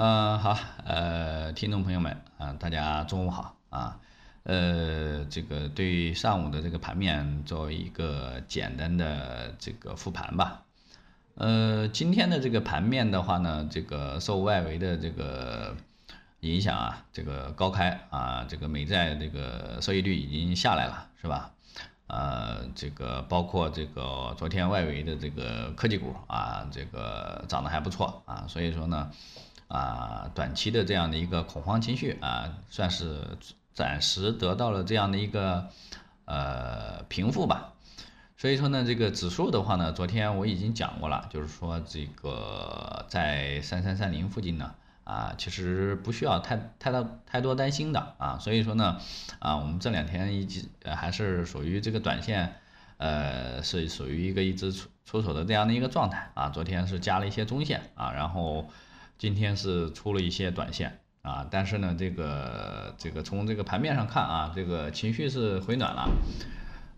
嗯，好，呃，听众朋友们啊，大家中午好啊，呃，这个对上午的这个盘面做一个简单的这个复盘吧。呃，今天的这个盘面的话呢，这个受外围的这个影响啊，这个高开啊，这个美债这个收益率已经下来了，是吧？呃，这个包括这个昨天外围的这个科技股啊，这个涨得还不错啊，所以说呢，啊，短期的这样的一个恐慌情绪啊，算是暂时得到了这样的一个呃平复吧。所以说呢，这个指数的话呢，昨天我已经讲过了，就是说这个在三三三零附近呢。啊，其实不需要太太大太多担心的啊，所以说呢，啊，我们这两天一直还是属于这个短线，呃，是属于一个一直出出手的这样的一个状态啊。昨天是加了一些中线啊，然后今天是出了一些短线啊，但是呢，这个这个从这个盘面上看啊，这个情绪是回暖了，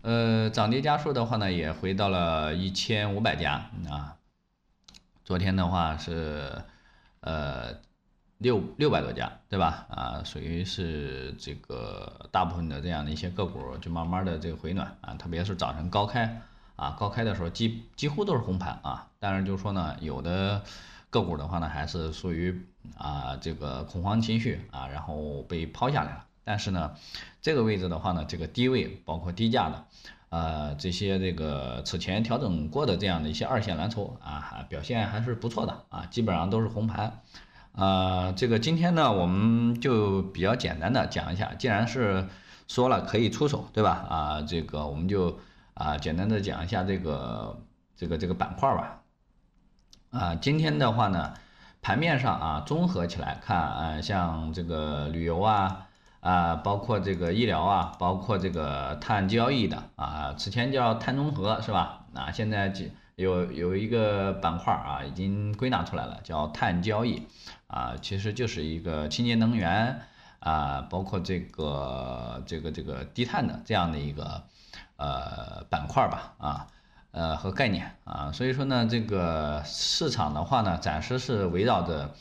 呃，涨跌家数的话呢，也回到了一千五百家啊。昨天的话是，呃。六六百多家，对吧？啊，属于是这个大部分的这样的一些个股，就慢慢的这个回暖啊，特别是早晨高开啊，高开的时候几几乎都是红盘啊。但是就是说呢，有的个股的话呢，还是属于啊这个恐慌情绪啊，然后被抛下来了。但是呢，这个位置的话呢，这个低位包括低价的，呃，这些这个此前调整过的这样的一些二线蓝筹啊，表现还是不错的啊，基本上都是红盘。啊，这个今天呢，我们就比较简单的讲一下，既然是说了可以出手，对吧？啊，这个我们就啊简单的讲一下这个这个这个板块吧。啊，今天的话呢，盘面上啊综合起来看啊，像这个旅游啊啊，包括这个医疗啊，包括这个碳交易的啊，此前叫碳中和是吧？啊，现在就有有一个板块啊，已经归纳出来了，叫碳交易。啊，其实就是一个清洁能源啊，包括这个这个这个低碳的这样的一个呃板块吧，啊呃和概念啊，所以说呢，这个市场的话呢，暂时是围绕着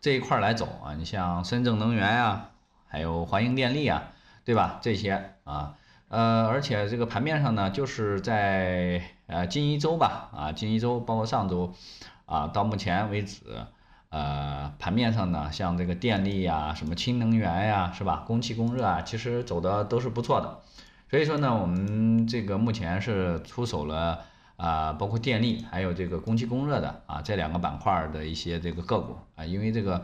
这一块来走啊，你像深圳能源呀，还有华英电力啊，对吧？这些啊，呃，而且这个盘面上呢，就是在呃近一周吧，啊近一周，包括上周啊，到目前为止。呃，盘面上呢，像这个电力呀、什么氢能源呀，是吧？供气供热啊，其实走的都是不错的。所以说呢，我们这个目前是出手了啊，包括电力还有这个供气供热的啊这两个板块的一些这个个股啊，因为这个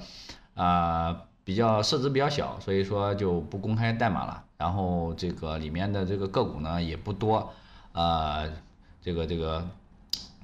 啊比较市值比较小，所以说就不公开代码了。然后这个里面的这个个股呢也不多啊，这个这个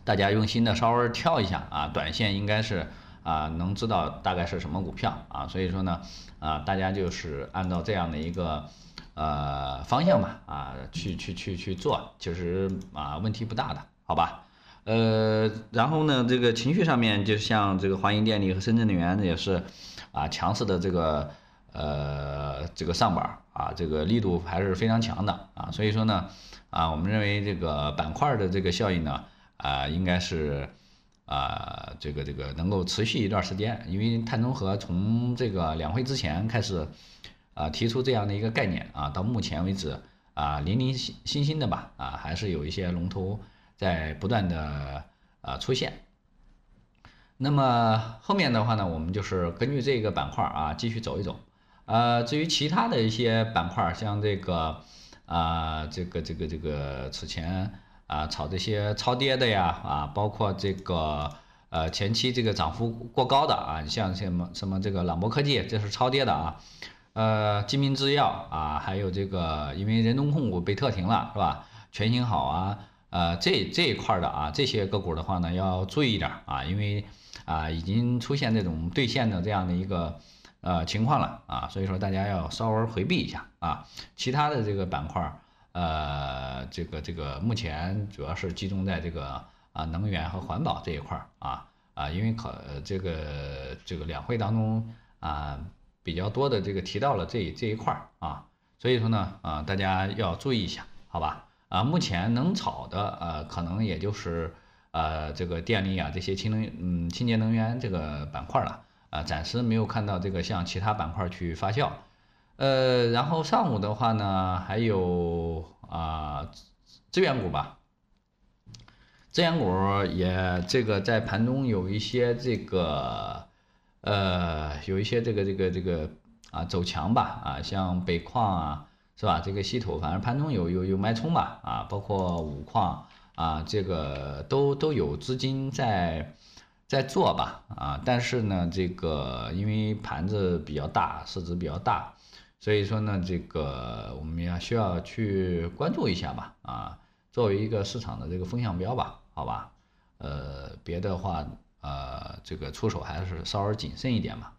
大家用心的稍微挑一下啊，短线应该是。啊，能知道大概是什么股票啊？所以说呢，啊，大家就是按照这样的一个呃方向吧，啊，去去去去做，其实啊问题不大的，好吧？呃，然后呢，这个情绪上面，就像这个华银电力和深圳能源也是啊强势的这个呃这个上板啊，这个力度还是非常强的啊。所以说呢，啊，我们认为这个板块的这个效应呢，啊，应该是。啊，这个这个能够持续一段时间，因为碳中和从这个两会之前开始，啊提出这样的一个概念啊，到目前为止啊零零星星星的吧，啊还是有一些龙头在不断的啊出现。那么后面的话呢，我们就是根据这个板块啊继续走一走。呃，至于其他的一些板块，像这个啊这个这个这个此前。啊，炒这些超跌的呀，啊，包括这个呃前期这个涨幅过高的啊，像什么什么这个朗博科技，这是超跌的啊，呃，金明制药啊，还有这个因为人东控股被特停了是吧？全新好啊，呃，这这一块的啊，这些个股的话呢要注意一点啊，因为啊已经出现这种兑现的这样的一个呃情况了啊，所以说大家要稍微回避一下啊，其他的这个板块。呃，这个这个目前主要是集中在这个啊能源和环保这一块儿啊啊，因为考这个这个两会当中啊比较多的这个提到了这这一块儿啊，所以说呢啊大家要注意一下，好吧？啊，目前能炒的呃可能也就是呃这个电力啊这些氢能嗯清洁能源这个板块了啊，暂时没有看到这个向其他板块去发酵。呃，然后上午的话呢，还有啊资源股吧，资源股也这个在盘中有一些这个呃有一些这个这个这个啊走强吧啊，像北矿啊是吧？这个稀土反正盘中有有有脉冲吧啊，包括五矿啊，这个都都有资金在在做吧啊，但是呢，这个因为盘子比较大，市值比较大。所以说呢，这个我们要需要去关注一下吧，啊，作为一个市场的这个风向标吧，好吧，呃，别的话，呃，这个出手还是稍微谨慎一点吧，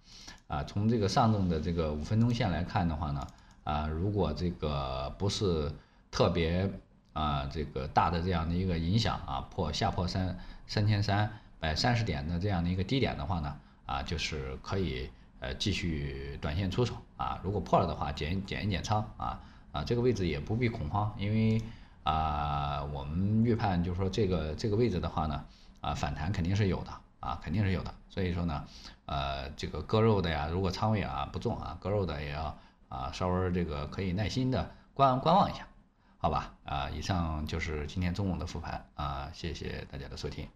啊，从这个上证的这个五分钟线来看的话呢，啊，如果这个不是特别啊这个大的这样的一个影响啊，破下破三三千三百三十点的这样的一个低点的话呢，啊，就是可以。呃，继续短线出手啊，如果破了的话，减减一减仓啊啊，这个位置也不必恐慌，因为啊，我们预判就是说这个这个位置的话呢，啊，反弹肯定是有的啊，肯定是有的，所以说呢，呃，这个割肉的呀，如果仓位啊不重啊，割肉的也要啊稍微这个可以耐心的观观望一下，好吧啊，以上就是今天中午的复盘啊，谢谢大家的收听。